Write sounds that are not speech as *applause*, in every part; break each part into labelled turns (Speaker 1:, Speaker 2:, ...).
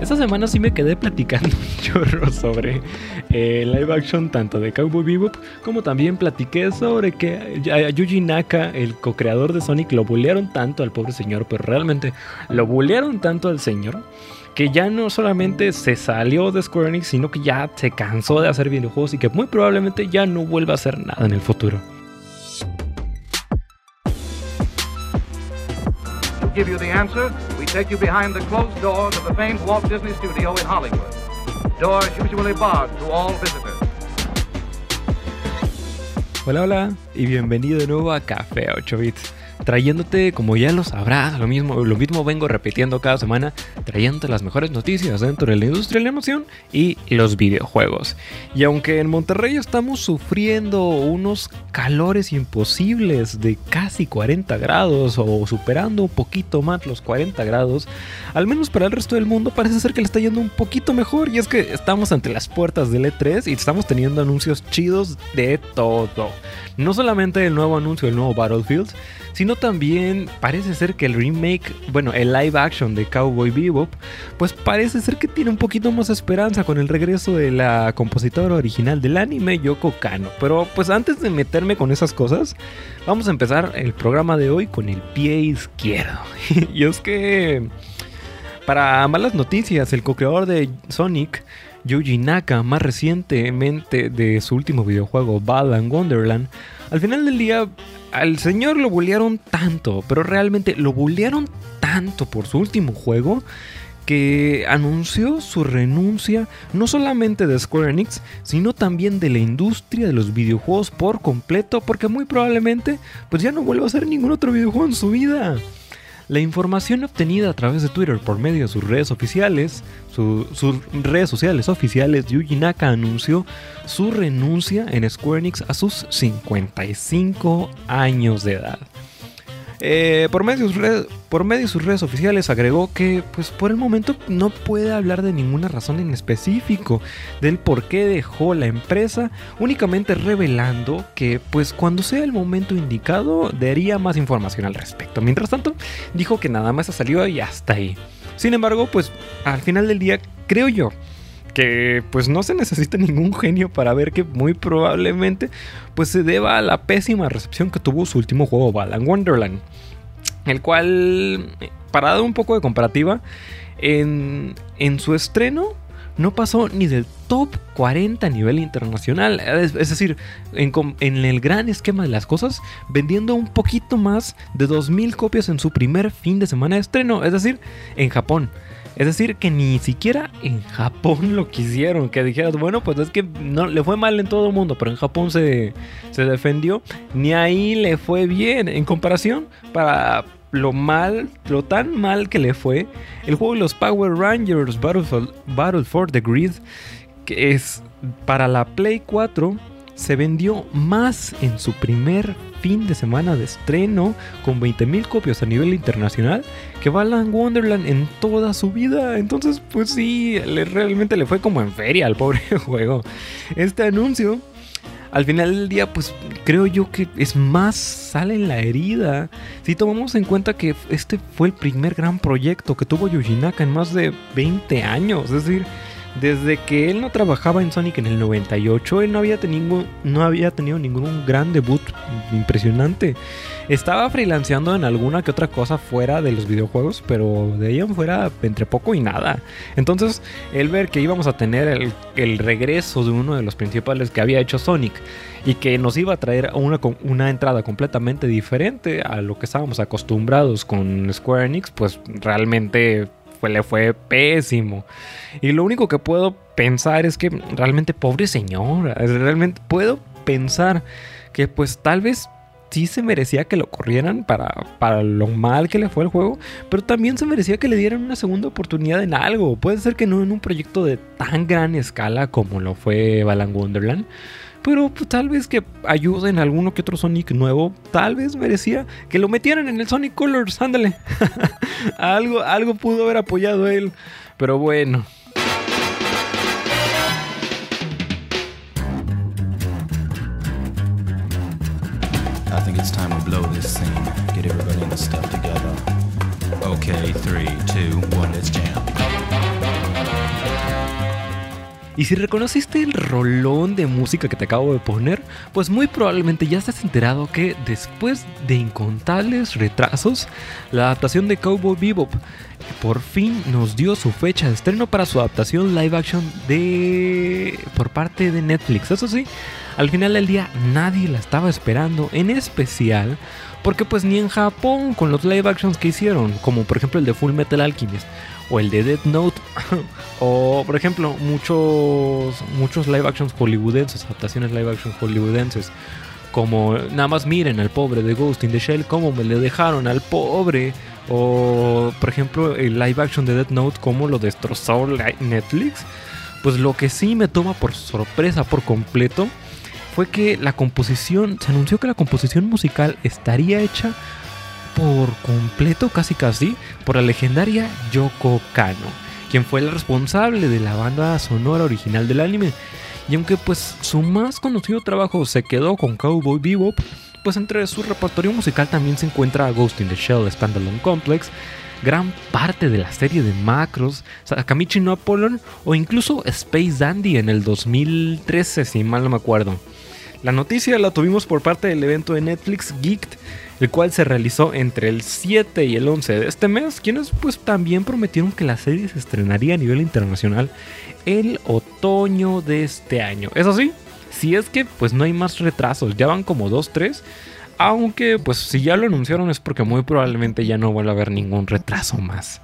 Speaker 1: Esta semana sí me quedé platicando un *laughs* chorro sobre eh, live action tanto de Cowboy Bebop como también platiqué sobre que a Yuji Naka, el co-creador de Sonic, lo bullearon tanto al pobre señor, pero realmente lo bullearon tanto al señor que ya no solamente se salió de Square Enix, sino que ya se cansó de hacer videojuegos y que muy probablemente ya no vuelva a hacer nada en el futuro. Give you the answer, we take you behind the closed doors of the famed Walt Disney Studio in Hollywood. Doors usually barred to all visitors. Hola, hola, y bienvenido de nuevo a Café 8 Bits trayéndote, como ya lo sabrás, lo mismo, lo mismo vengo repitiendo cada semana, trayéndote las mejores noticias dentro de la industria de la emoción y los videojuegos. Y aunque en Monterrey estamos sufriendo unos calores imposibles de casi 40 grados o superando un poquito más los 40 grados, al menos para el resto del mundo parece ser que le está yendo un poquito mejor y es que estamos ante las puertas del E3 y estamos teniendo anuncios chidos de todo. No solamente el nuevo anuncio del nuevo Battlefield, sino también parece ser que el remake, bueno, el live action de Cowboy Bebop, pues parece ser que tiene un poquito más esperanza con el regreso de la compositora original del anime, Yoko Kano. Pero pues antes de meterme con esas cosas, vamos a empezar el programa de hoy con el pie izquierdo. *laughs* y es que, para malas noticias, el co-creador de Sonic, Yuji Naka, más recientemente de su último videojuego Balan Wonderland, al final del día al señor lo bullearon tanto, pero realmente lo bullearon tanto por su último juego que anunció su renuncia no solamente de Square Enix, sino también de la industria de los videojuegos por completo, porque muy probablemente pues ya no vuelva a hacer ningún otro videojuego en su vida. La información obtenida a través de Twitter por medio de sus redes oficiales, sus redes sociales oficiales, Yuji Naka anunció su renuncia en Square Enix a sus 55 años de edad. Eh, por, medio sus redes, por medio de sus redes oficiales agregó que pues por el momento no puede hablar de ninguna razón en específico del por qué dejó la empresa, únicamente revelando que pues cuando sea el momento indicado daría más información al respecto. Mientras tanto, dijo que nada más ha salido y hasta ahí. Sin embargo, pues al final del día creo yo que pues no se necesita ningún genio para ver que muy probablemente pues se deba a la pésima recepción que tuvo su último juego Balan Wonderland, el cual para dar un poco de comparativa en, su estreno no pasó ni del top 40 a nivel internacional. Es, decir, en, en, el gran esquema de las cosas, vendiendo un poquito más de 2.000 copias en su primer fin de semana de estreno. Es decir, en Japón. Es decir, que ni siquiera en Japón lo quisieron. Que dijeras, bueno, pues es que no le fue mal en todo el mundo, pero en Japón se, se defendió. Ni ahí le fue bien. En comparación, para lo mal, lo tan mal que le fue, el juego de los Power Rangers Battle for, Battle for the Grid, que es para la Play 4 se vendió más en su primer fin de semana de estreno con 20.000 copias a nivel internacional que Balan Wonderland en toda su vida. Entonces, pues sí, realmente le fue como en feria al pobre *laughs* juego. Este anuncio, al final del día, pues creo yo que es más sale en la herida. Si tomamos en cuenta que este fue el primer gran proyecto que tuvo Yoshinaka en más de 20 años. Es decir, desde que él no trabajaba en Sonic en el 98, él no había, tenido, no había tenido ningún gran debut impresionante. Estaba freelanceando en alguna que otra cosa fuera de los videojuegos, pero de ahí en fuera entre poco y nada. Entonces, el ver que íbamos a tener el, el regreso de uno de los principales que había hecho Sonic y que nos iba a traer una, una entrada completamente diferente a lo que estábamos acostumbrados con Square Enix, pues realmente le fue pésimo. Y lo único que puedo pensar es que realmente, pobre señora, realmente puedo pensar que pues tal vez sí se merecía que lo corrieran para, para lo mal que le fue el juego, pero también se merecía que le dieran una segunda oportunidad en algo. Puede ser que no en un proyecto de tan gran escala como lo fue Balan Wonderland, pero pues, tal vez que ayuden a alguno que otro Sonic nuevo, tal vez merecía que lo metieran en el Sonic Colors, ándale. *laughs* algo, algo pudo haber apoyado él, pero bueno. I think it's time to blow this scene. Get everybody in the stuff together. Y si reconociste el rolón de música que te acabo de poner, pues muy probablemente ya estás enterado que después de incontables retrasos, la adaptación de Cowboy Bebop por fin nos dio su fecha de estreno para su adaptación live action de por parte de Netflix. Eso sí, al final del día nadie la estaba esperando, en especial porque pues ni en Japón con los live actions que hicieron, como por ejemplo el de Full Metal Alchemist o el de Death Note. *laughs* O por ejemplo muchos muchos live actions hollywoodenses, adaptaciones live actions hollywoodenses como nada más miren al pobre de Ghost in the Shell cómo me le dejaron al pobre. O por ejemplo el live action de Death Note cómo lo destrozó Netflix. Pues lo que sí me toma por sorpresa por completo fue que la composición, se anunció que la composición musical estaría hecha por completo, casi casi, por la legendaria Yoko Kano, quien fue la responsable de la banda sonora original del anime. Y aunque pues su más conocido trabajo se quedó con Cowboy Bebop, pues entre su repertorio musical también se encuentra Ghost in the Shell Standalone Complex, gran parte de la serie de Macros, Sakamichi no Apollon o incluso Space Dandy en el 2013, si mal no me acuerdo. La noticia la tuvimos por parte del evento de Netflix Geeked, el cual se realizó entre el 7 y el 11 de este mes, quienes pues también prometieron que la serie se estrenaría a nivel internacional el otoño de este año. Eso sí, si es que pues no hay más retrasos, ya van como 2, 3 aunque, pues si ya lo anunciaron es porque muy probablemente ya no vuelva a haber ningún retraso más.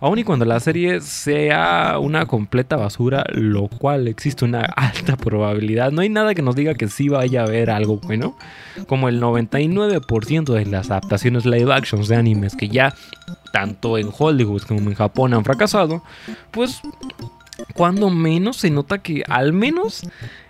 Speaker 1: Aun y cuando la serie sea una completa basura, lo cual existe una *laughs* alta probabilidad, no hay nada que nos diga que sí vaya a haber algo bueno. Como el 99% de las adaptaciones live actions de animes que ya tanto en Hollywood como en Japón han fracasado, pues cuando menos se nota que al menos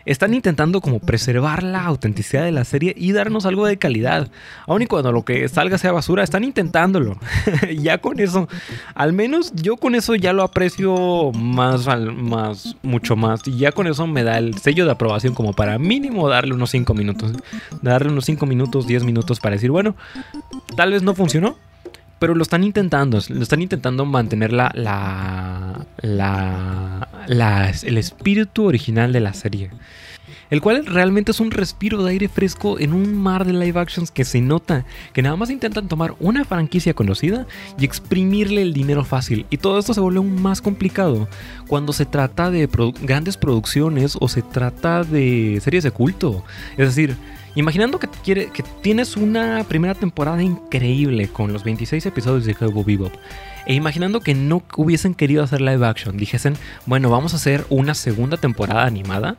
Speaker 1: están intentando como preservar la autenticidad de la serie y darnos algo de calidad. Aun y cuando lo que salga sea basura, están intentándolo. *laughs* ya con eso, al menos yo con eso ya lo aprecio más, más, mucho más. Y ya con eso me da el sello de aprobación como para mínimo darle unos 5 minutos. Darle unos 5 minutos, 10 minutos para decir, bueno, tal vez no funcionó, pero lo están intentando, lo están intentando mantener la, la, la, el espíritu original de la serie. El cual realmente es un respiro de aire fresco en un mar de live actions que se nota que nada más intentan tomar una franquicia conocida y exprimirle el dinero fácil. Y todo esto se vuelve aún más complicado cuando se trata de grandes producciones o se trata de series de culto. Es decir, Imaginando que, que tienes una primera temporada increíble con los 26 episodios de Cowboy Bebop. E imaginando que no hubiesen querido hacer live action, dijesen, bueno, vamos a hacer una segunda temporada animada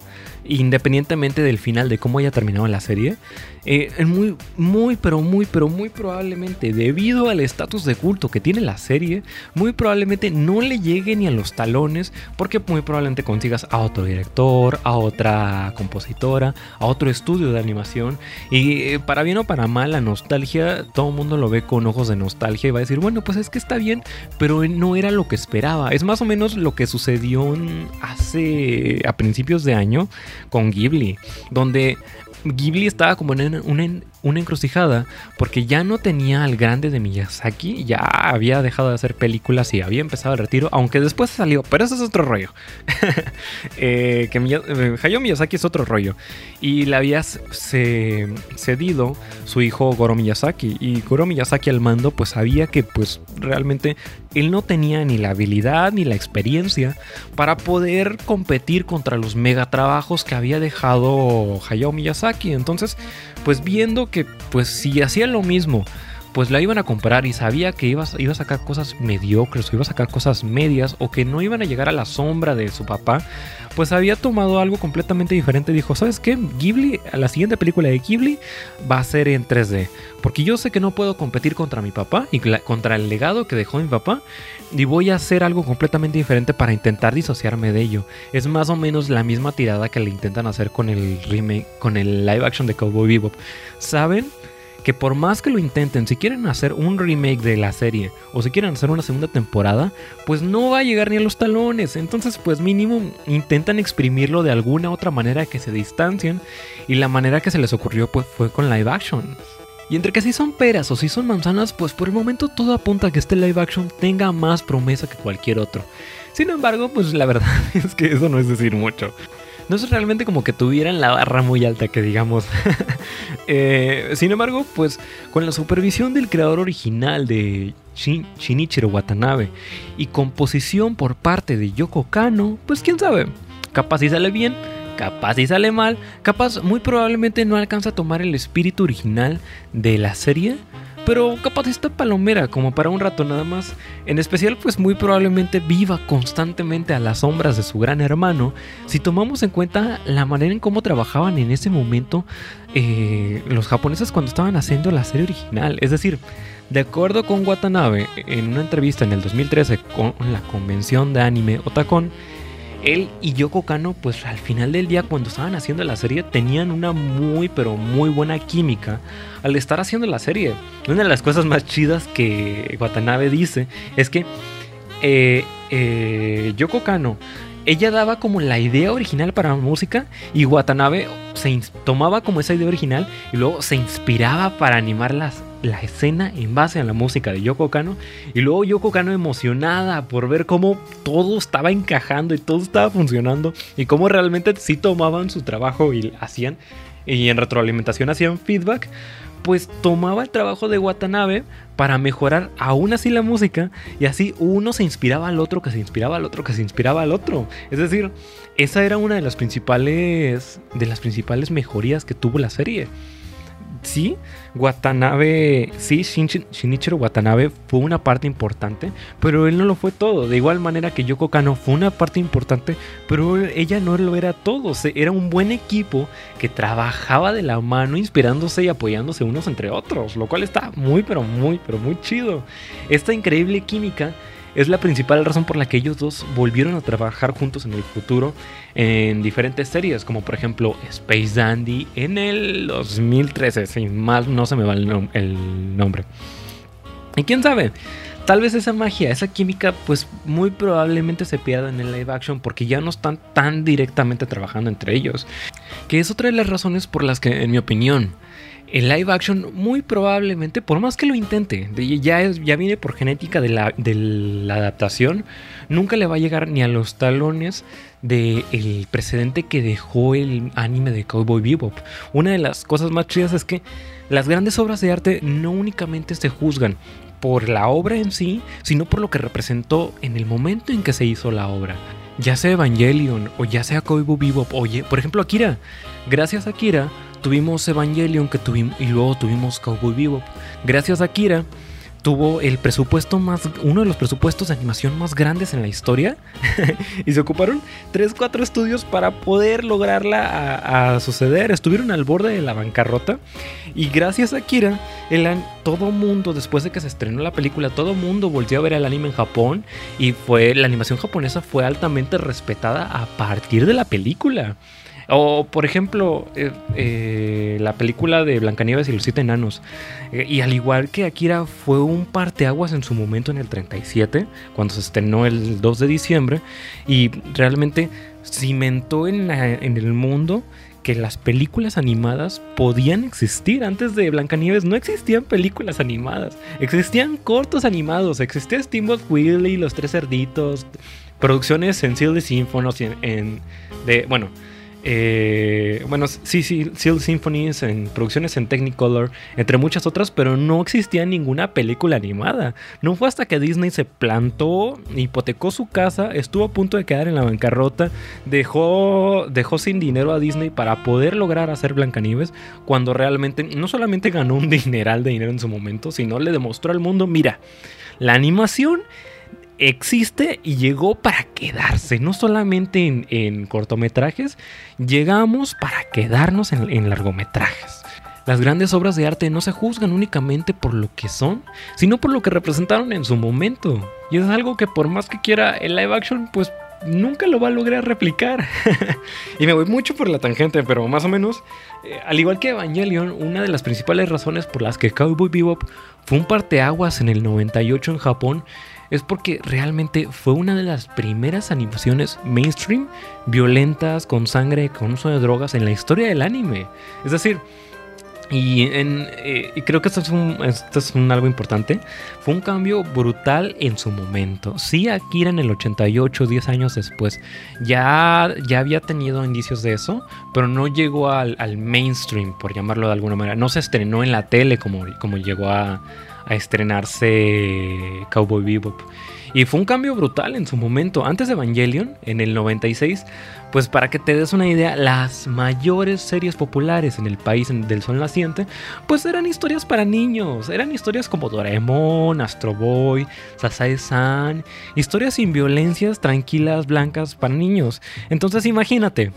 Speaker 1: independientemente del final de cómo haya terminado la serie, eh, muy, muy, pero muy, pero muy probablemente, debido al estatus de culto que tiene la serie, muy probablemente no le llegue ni a los talones, porque muy probablemente consigas a otro director, a otra compositora, a otro estudio de animación, y eh, para bien o para mal, la nostalgia, todo el mundo lo ve con ojos de nostalgia y va a decir, bueno, pues es que está bien, pero no era lo que esperaba. Es más o menos lo que sucedió hace a principios de año con Ghibli, donde Ghibli estaba como en una, una encrucijada porque ya no tenía al grande de Miyazaki, ya había dejado de hacer películas y había empezado el retiro, aunque después salió, pero eso es otro rollo. *laughs* eh, que eh, Hayao Miyazaki es otro rollo y le había cedido su hijo Goro Miyazaki y Goro Miyazaki al mando pues sabía que pues realmente él no tenía ni la habilidad ni la experiencia para poder competir contra los megatrabajos que había dejado Hayao Miyazaki, entonces pues viendo que pues si hacía lo mismo, pues la iban a comprar y sabía que iba, iba, a sacar cosas mediocres o iba a sacar cosas medias o que no iban a llegar a la sombra de su papá, pues había tomado algo completamente diferente. Dijo, ¿sabes qué? Ghibli, la siguiente película de Ghibli va a ser en 3D. Porque yo sé que no puedo competir contra mi papá y contra el legado que dejó mi papá. Y voy a hacer algo completamente diferente para intentar disociarme de ello. Es más o menos la misma tirada que le intentan hacer con el remake, con el live action de Cowboy Bebop. ¿Saben? Que por más que lo intenten, si quieren hacer un remake de la serie o si quieren hacer una segunda temporada, pues no va a llegar ni a los talones. Entonces, pues mínimo intentan exprimirlo de alguna otra manera que se distancien y la manera que se les ocurrió pues fue con live action. Y entre que si son peras o si son manzanas, pues por el momento todo apunta a que este live action tenga más promesa que cualquier otro. Sin embargo, pues la verdad *laughs* es que eso no es decir mucho. No es realmente como que tuvieran la barra muy alta que digamos. *laughs* Eh, sin embargo, pues con la supervisión del creador original de Shinichiro Watanabe y composición por parte de Yoko Kano, pues quién sabe, capaz si sale bien capaz si sale mal, capaz muy probablemente no alcanza a tomar el espíritu original de la serie, pero capaz está palomera como para un rato nada más. En especial pues muy probablemente viva constantemente a las sombras de su gran hermano si tomamos en cuenta la manera en cómo trabajaban en ese momento eh, los japoneses cuando estaban haciendo la serie original. Es decir, de acuerdo con Watanabe, en una entrevista en el 2013 con la convención de anime Otakon, él y Yoko Kano, pues al final del día, cuando estaban haciendo la serie, tenían una muy, pero muy buena química al estar haciendo la serie. Una de las cosas más chidas que Watanabe dice es que eh, eh, Yoko Kano, ella daba como la idea original para la música y Watanabe se tomaba como esa idea original y luego se inspiraba para animar las la escena en base a la música de Yoko Kano y luego Yoko Kano emocionada por ver cómo todo estaba encajando y todo estaba funcionando y cómo realmente sí tomaban su trabajo y hacían y en retroalimentación hacían feedback pues tomaba el trabajo de Watanabe para mejorar aún así la música y así uno se inspiraba al otro, que se inspiraba al otro, que se inspiraba al otro. Es decir, esa era una de las principales de las principales mejorías que tuvo la serie sí, Watanabe, sí, Shinichiro Watanabe fue una parte importante, pero él no lo fue todo. De igual manera que Yoko Kano fue una parte importante, pero ella no lo era todo. Era un buen equipo que trabajaba de la mano, inspirándose y apoyándose unos entre otros, lo cual está muy, pero muy, pero muy chido. Esta increíble química es la principal razón por la que ellos dos volvieron a trabajar juntos en el futuro en diferentes series, como por ejemplo Space Dandy en el 2013, si más no se me va el, el nombre. Y quién sabe, tal vez esa magia, esa química, pues muy probablemente se pierda en el live action porque ya no están tan directamente trabajando entre ellos. Que es otra de las razones por las que, en mi opinión, el live action muy probablemente, por más que lo intente, ya, ya viene por genética de la, de la adaptación, nunca le va a llegar ni a los talones del precedente que dejó el anime de Cowboy Bebop. Una de las cosas más chidas es que las grandes obras de arte no únicamente se juzgan por la obra en sí, sino por lo que representó en el momento en que se hizo la obra. Ya sea Evangelion o ya sea Cowboy Bebop, oye, por ejemplo Akira. Gracias a Akira tuvimos Evangelion que tuvimos, y luego tuvimos Cowboy Bebop. Gracias a Kira tuvo el presupuesto más, uno de los presupuestos de animación más grandes en la historia. *laughs* y se ocuparon 3, 4 estudios para poder lograrla a, suceder. Estuvieron al borde de la bancarrota. Y gracias a Kira, el, todo mundo, después de que se estrenó la película, todo mundo volvió a ver el anime en Japón. Y fue, la animación japonesa fue altamente respetada a partir de la película. O, por ejemplo, eh, eh, la película de Blancanieves y los siete enanos. Eh, y al igual que Akira, fue un parteaguas en su momento en el 37, cuando se estrenó el 2 de diciembre. Y realmente cimentó en, en el mundo que las películas animadas podían existir. Antes de Blancanieves no existían películas animadas. Existían cortos animados. Existía Steamboat Willie, Los Tres Cerditos. Producciones en Silly Symphony. En, de, bueno, eh, bueno, sí, sí, Seal Symphonies en producciones en Technicolor, entre muchas otras, pero no existía ninguna película animada. No fue hasta que Disney se plantó, hipotecó su casa, estuvo a punto de quedar en la bancarrota, dejó, dejó sin dinero a Disney para poder lograr hacer Blancanieves, cuando realmente no solamente ganó un *laughs* dineral de dinero en su momento, sino le demostró al mundo, mira, la animación existe y llegó para quedarse, no solamente en, cortometrajes, llegamos para quedarnos en, largometrajes. Las grandes obras de arte no se juzgan únicamente por lo que son, sino por lo que representaron en su momento. Y es algo que por más que quiera el live action, pues nunca lo va a lograr replicar. *laughs* y me voy mucho por la tangente, pero más o menos, eh, al igual que Evangelion, una de las principales razones por las que Cowboy Bebop fue un parteaguas en el 98 en Japón es porque realmente fue una de las primeras animaciones mainstream violentas, con sangre, con uso de drogas en la historia del anime. Es decir, Y, en, eh, creo que esto es, un, esto es algo importante. Fue un cambio brutal en su momento. Sí, Akira en el 88, 10 años después, ya, ya había tenido indicios de eso, pero no llegó al, al, mainstream, por llamarlo de alguna manera. No se estrenó en la tele como, como llegó a, a estrenarse Cowboy Bebop. Y fue un cambio brutal en su momento. Antes de Evangelion, en el 96, pues para que te des una idea, las mayores series populares en el país del sol naciente, pues eran historias para niños. Eran historias como Doraemon, Astro Boy, Sasae-san. Historias sin violencias, tranquilas, blancas para niños. Entonces imagínate,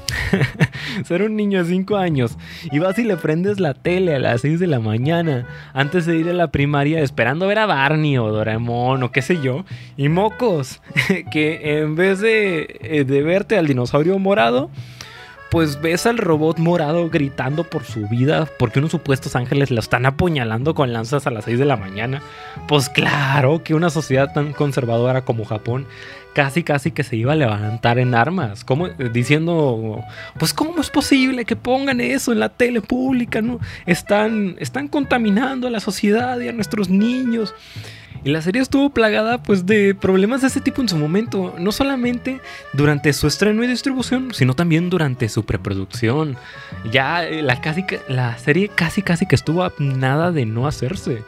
Speaker 1: *laughs* ser un niño de 5 años y vas y le prendes la tele a las 6 de la mañana antes de ir a la primaria esperando ver a Barney o Doraemon o qué sé yo. Y mocos, *laughs* que en vez de, eh, de verte al dinosaurio morado, pues ves al robot morado gritando por su vida porque unos supuestos ángeles lo están apuñalando con lanzas a las 6 de la mañana. Pues claro que una sociedad tan conservadora como Japón casi casi que se iba a levantar en armas, diciendo, pues cómo es posible que pongan eso en la tele pública, ¿no? Están están contaminando a la sociedad y a nuestros niños. Y la serie estuvo plagada pues de problemas de ese tipo en su momento, no solamente durante su estreno y distribución, sino también durante su preproducción. Ya eh, la, casi, la serie casi casi que estuvo a nada de no hacerse.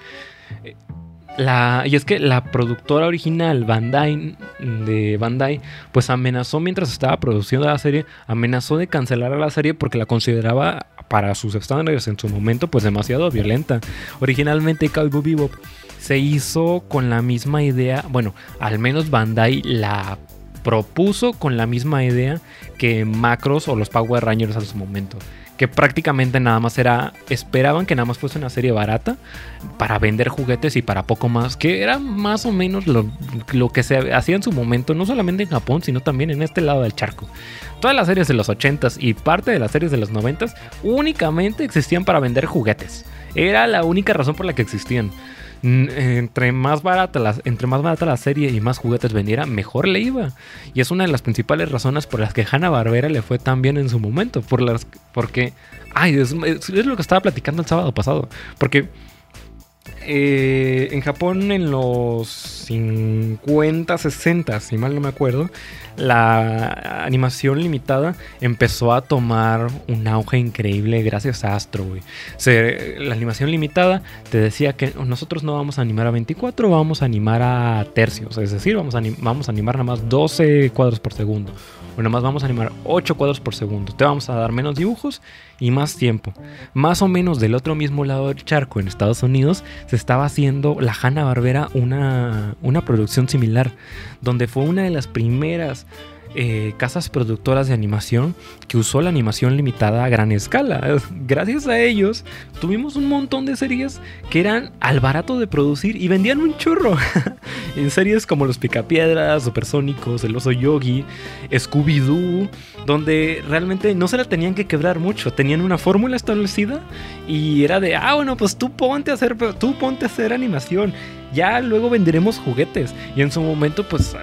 Speaker 1: La, y es que la productora original, Bandai, de Bandai, pues amenazó mientras estaba produciendo la serie, amenazó de cancelar a la serie porque la consideraba para sus estándares en su momento pues demasiado violenta. Originalmente Cowboy Bebop se hizo con la misma idea, bueno, al menos Bandai la propuso con la misma idea que Macros o los Power Rangers en su momento. Que prácticamente nada más era. Esperaban que nada más fuese una serie barata para vender juguetes y para poco más. Que era más o menos lo, lo que se hacía en su momento, no solamente en Japón, sino también en este lado del charco. Todas las series de los 80s y parte de las series de los 90s únicamente existían para vender juguetes. Era la única razón por la que existían entre más barata la, entre más barata la serie y más juguetes vendiera, mejor le iba. Y es una de las principales razones por las que Hanna Barbera le fue tan bien en su momento. Por las, porque, ay, es, es lo que estaba platicando el sábado pasado. Porque eh, en Japón en los 50, 60, si mal no me acuerdo, la animación limitada empezó a tomar un auge increíble gracias a Astro, la animación limitada te decía que nosotros no vamos a animar a 24, vamos a animar a tercios, es decir, vamos a animar nada más 12 cuadros por segundo bueno, más vamos a animar 8 cuadros por segundo. Te vamos a dar menos dibujos y más tiempo. Más o menos del otro mismo lado del charco, en Estados Unidos, se estaba haciendo la Hanna Barbera una, una producción similar, donde fue una de las primeras eh, casas productoras de animación que usó la animación limitada a gran escala. *laughs* Gracias a ellos tuvimos un montón de series que eran al barato de producir y vendían un chorro. *laughs* en series como Los Picapiedras, Supersónicos, El Oso Yogi, Scooby-Doo, donde realmente no se la tenían que quebrar mucho, tenían una fórmula establecida y era de, ah, bueno, pues tú ponte a hacer, tú ponte a hacer animación ya luego venderemos juguetes. Y en su momento, pues,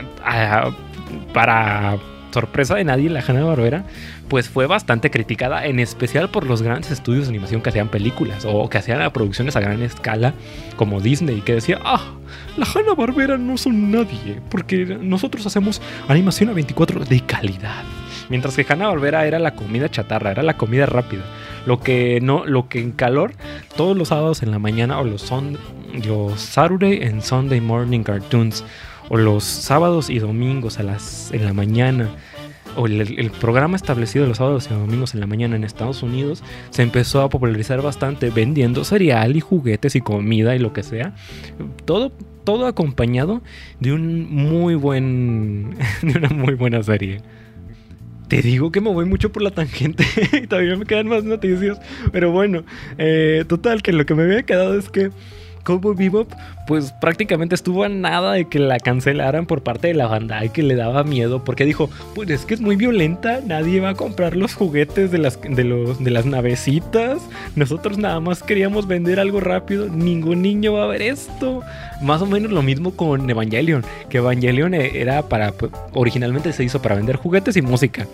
Speaker 1: para sorpresa de nadie, la Hanna Barbera, pues fue bastante criticada, en especial por los grandes estudios de animación que hacían películas o que hacían producciones a gran escala, como Disney, que decía, ah, la Hanna Barbera no son nadie, porque nosotros hacemos animación a 24 de calidad. Mientras que Hanna Barbera era la comida chatarra, era la comida rápida. Lo que no, lo que en calor, todos los sábados en la mañana o los, son, los Saturday and Sunday morning cartoons o los sábados y domingos a las, en la mañana, o el, programa establecido los sábados y domingos en la mañana en Estados Unidos, se empezó a popularizar bastante vendiendo cereal y juguetes y comida y lo que sea. Todo, todo acompañado de un muy buen. *laughs* de una muy buena serie. Te digo que me voy mucho por la tangente y *laughs* todavía me quedan más noticias. Pero bueno, eh, total, que lo que me había quedado es que Cowboy Bebop, pues prácticamente estuvo a nada de que la cancelaran por parte de la banda y que le daba miedo porque dijo, pues es que es muy violenta, nadie va a comprar los juguetes de las, de los, de las navecitas, nosotros nada más queríamos vender algo rápido, ningún niño va a ver esto. Más o menos lo mismo con Evangelion, que Evangelion e, era para, pues, originalmente se hizo para vender juguetes y música.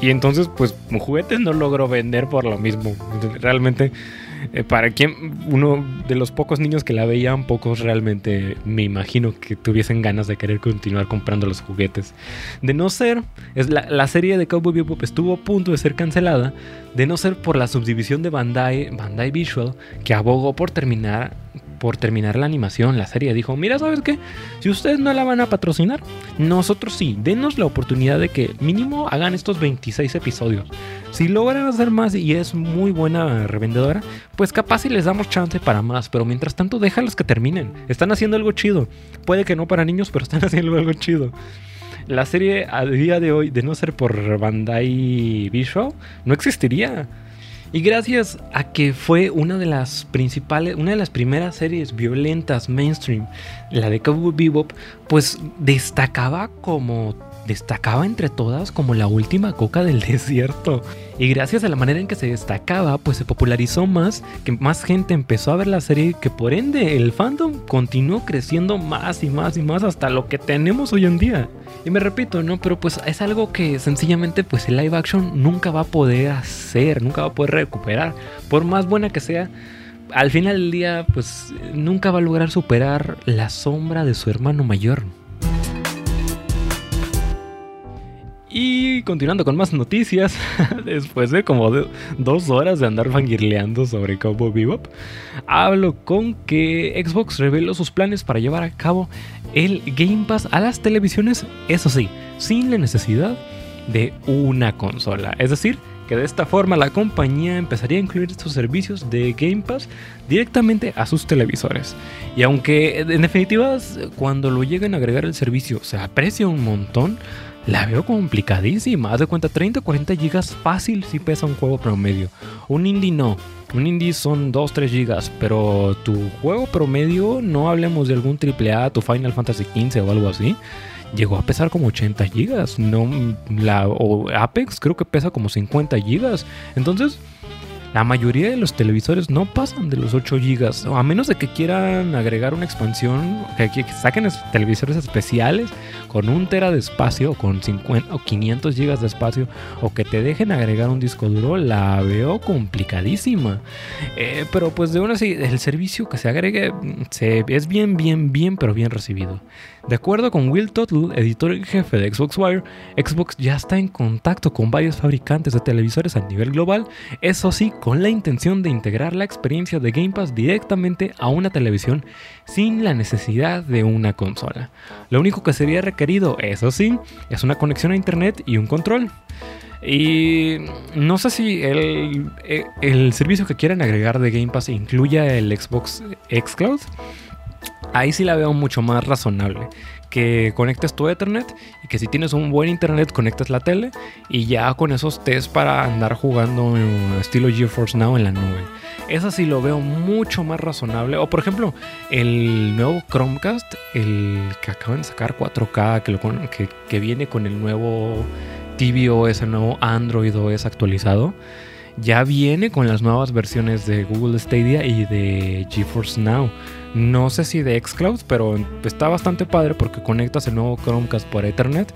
Speaker 1: Y entonces, pues juguetes no logró vender por lo mismo. Realmente eh, para quien uno de los pocos niños que la veían, pocos realmente me imagino que tuviesen ganas de querer continuar comprando los juguetes. De no ser, es la, serie de Cowboy Bebop estuvo a punto de ser cancelada, de no ser por la subdivisión de Bandai, Bandai Visual, que abogó por terminar por terminar la animación, la serie dijo, mira, ¿sabes qué? Si ustedes no la van a patrocinar, nosotros sí, denos la oportunidad de que mínimo hagan estos 26 episodios. Si logran hacer más y es muy buena revendedora, pues capaz si les damos chance para más, pero mientras tanto déjalos que terminen. Están haciendo algo chido. Puede que no para niños, pero están *laughs* haciendo algo chido. La serie a día de hoy, de no ser por Bandai Visual, no existiría. Y gracias a que fue una de las principales, una de las primeras series violentas mainstream, la de Cowboy Bebop, pues destacaba como destacaba entre todas como la última coca del *laughs* desierto. Y gracias a la manera en que se destacaba, pues se popularizó más, que más gente empezó a ver la serie, que por ende el fandom continuó creciendo más y más y más hasta lo que tenemos hoy en día. Y me repito, ¿no? Pero pues es algo que sencillamente pues el live action nunca va a poder hacer, nunca va a poder recuperar. Por más buena que sea, al final del día pues nunca va a lograr superar la sombra de su hermano mayor. Continuando con más noticias, *laughs* después de como dos horas de andar fangirleando sobre Cowboy Bebop, hablo con que Xbox reveló sus planes para llevar a cabo el Game Pass a las televisiones, eso sí, sin la necesidad de una consola. Es decir, que de esta forma la compañía empezaría a incluir estos servicios de Game Pass directamente a sus televisores. Y aunque en definitiva cuando lo lleguen a agregar el servicio se aprecia un montón, la veo complicadísima. Haz de cuenta, 30 o 40 gigas fácil si pesa un juego promedio. Un indie no. Un indie son 2-3 gigas, pero tu juego promedio, no hablemos de algún AAA, tu Final Fantasy XV o algo así, llegó a pesar como 80 gigas. No, la, o Apex creo que pesa como 50 gigas. Entonces, la mayoría de los televisores no pasan de los 8 GB, a menos de que quieran agregar una expansión, que, saquen televisores especiales con un tera de espacio, con 50 o 500 GB de espacio, o que te dejen agregar un disco duro, la veo complicadísima. Eh, pero pues de una así, el servicio que se agregue se, es bien, bien, bien, pero bien recibido. De acuerdo con Will Tuttle, editor en jefe de Xbox Wire, Xbox ya está en contacto con varios fabricantes de televisores a nivel global, eso sí, con la intención de integrar la experiencia de Game Pass directamente a una televisión sin la necesidad de una consola. Lo único que sería requerido, eso sí, es una conexión a internet y un control. Y no sé si el, el, servicio que quieran agregar de Game Pass incluya el Xbox Xcloud ahí sí la veo mucho más razonable. Que conectes tu Ethernet y que si tienes un buen internet conectes la tele y ya con esos test para andar jugando en estilo GeForce Now en la nube. Eso sí lo veo mucho más razonable. O por ejemplo, el nuevo Chromecast, el que acaban de sacar 4K, que, lo, que, que viene con el nuevo tvOS, el nuevo Android OS actualizado ya viene con las nuevas versiones de Google Stadia y de GeForce Now. No sé si de Xcloud, pero está bastante padre porque conectas el nuevo Chromecast por Ethernet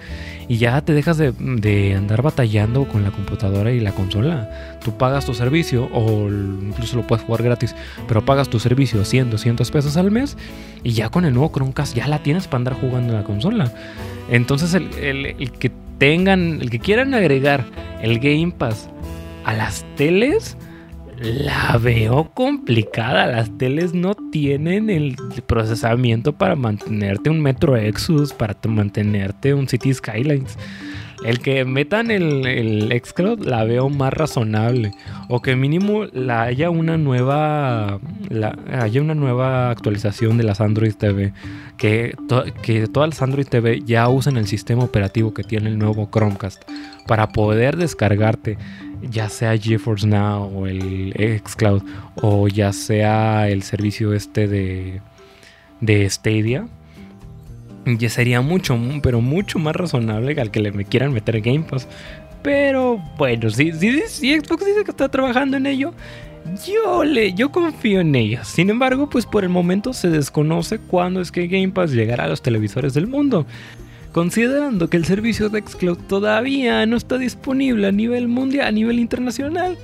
Speaker 1: y ya te dejas de, andar batallando con la computadora y la consola. Tú pagas tu servicio o incluso lo puedes jugar gratis, pero pagas tu servicio 100, 200 pesos al mes y ya con el nuevo Chromecast ya la tienes para andar jugando en la consola. Entonces el, el que tengan, el que quieran agregar el Game Pass a las teles la veo complicada. Las teles no tienen el procesamiento para mantenerte un Metro Exodus, para mantenerte un City Skylines. El que metan el, el Xcloud la veo más razonable. O que mínimo la haya una nueva. haya una nueva actualización de las Android TV. Que, que todas las Android TV ya usen el sistema operativo que tiene el nuevo Chromecast. Para poder descargarte ya sea GeForce Now o el Xcloud o ya sea el servicio este de, de Stadia, ya sería mucho, pero mucho más razonable al que le me quieran meter Game Pass. Pero bueno, si, si, Xbox dice que está trabajando en ello, yo, le, yo confío en ellos. Sin embargo, pues por el momento se desconoce cuándo es que Game Pass llegará a los televisores del mundo considerando que el servicio de Xcloud todavía no está disponible a nivel mundial, a nivel internacional.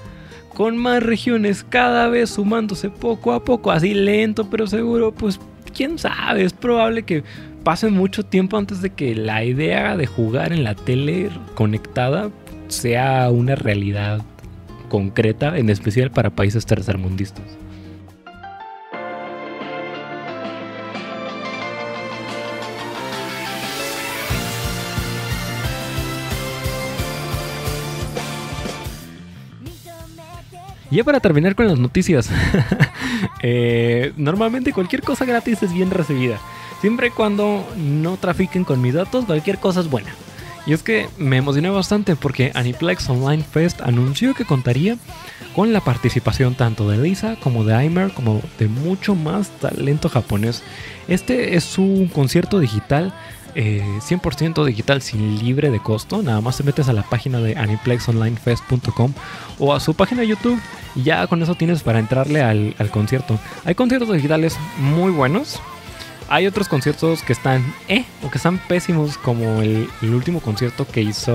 Speaker 1: con más regiones cada vez sumándose poco a poco, así lento pero seguro, pues quién sabe, es probable que pase mucho tiempo antes de que la idea de jugar en la tele conectada sea una realidad concreta, en especial para países tercermundistas. Ya para terminar con las noticias, *laughs* eh, normalmente cualquier cosa gratis es bien recibida. Siempre y cuando no trafiquen con mis datos, cualquier cosa es buena. Y es que me emocioné bastante porque Aniplex Online Fest anunció que contaría con la participación tanto de Lisa como de Aimer, como de mucho más talento japonés. Este es un concierto digital 100% eh, digital sin libre de costo. Nada más te metes a la página de aniplexonlinefest.com o a su página de YouTube y ya con eso tienes para entrarle al, concierto. Hay conciertos digitales muy buenos. Hay otros conciertos que están eh o que están pésimos como el, último concierto que hizo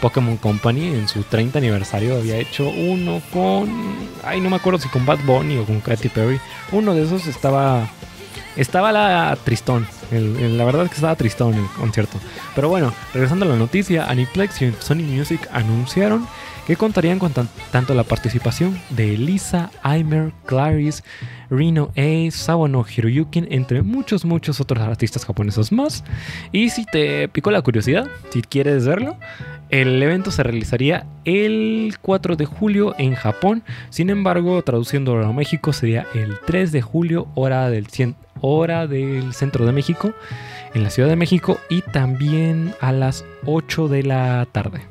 Speaker 1: Pokémon Company en su 30 aniversario. Había hecho uno con... Ay, no me acuerdo si con Bad Bunny o con Katy Perry. Uno de esos estaba estaba la tristón. la verdad es que estaba tristón el concierto. Pero bueno, regresando a la noticia, Aniplex y Sony Music anunciaron que contarían con tanto la participación de Lisa, Aimer, Clarice, Rino A, Sawano Hiroyukin, entre muchos, muchos otros artistas japoneses más. Y si te picó la curiosidad, si quieres verlo, el evento se realizaría el 4 de julio en Japón. Sin embargo, traduciéndolo a México, sería el 3 de julio, hora del, hora del centro de México, en la Ciudad de México, y también a las 8 de la tarde.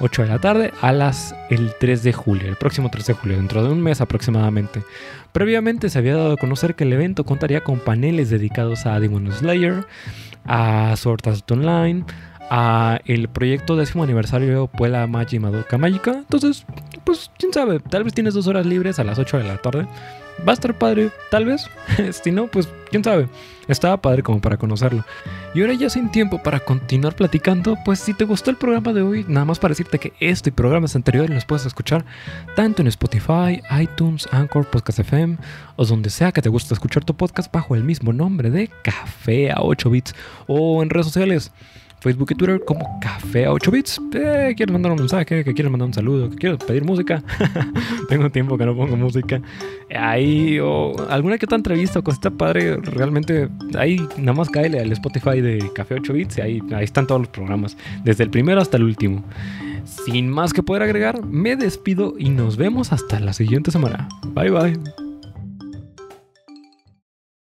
Speaker 1: 8 de la tarde a las el 3 de julio, el próximo 3 de julio, dentro de un mes aproximadamente. Previamente se había dado a conocer que el evento contaría con paneles dedicados a Demon Slayer, a Sword Art Online, a el proyecto décimo aniversario Puela Magi Madoka Mágica. Entonces, pues quién sabe, tal vez tienes dos horas libres a las 8 de la tarde va a estar padre, tal vez. *laughs* si no, pues quién sabe. Estaba padre como para conocerlo. Y ahora ya sin tiempo para continuar platicando, pues si te gustó el programa de hoy, nada más para decirte que este y programas anteriores los puedes escuchar tanto en Spotify, iTunes, Anchor, Podcast FM o donde sea que te guste escuchar tu podcast bajo el mismo nombre de Café a 8 bits o en redes sociales. Facebook y Twitter como Café a 8 bits. Eh, ¿Quieres mandar un mensaje? ¿Que quieres mandar un saludo? ¿Que quieres pedir música? *laughs* Tengo tiempo que no pongo música. Ahí, o alguna que otra entrevista o cosita padre, realmente ahí nada más cae al Spotify de Café 8 bits y ahí, ahí están todos los programas, desde el primero hasta el último. Sin más que poder agregar, me despido y nos vemos hasta la siguiente semana. Bye bye.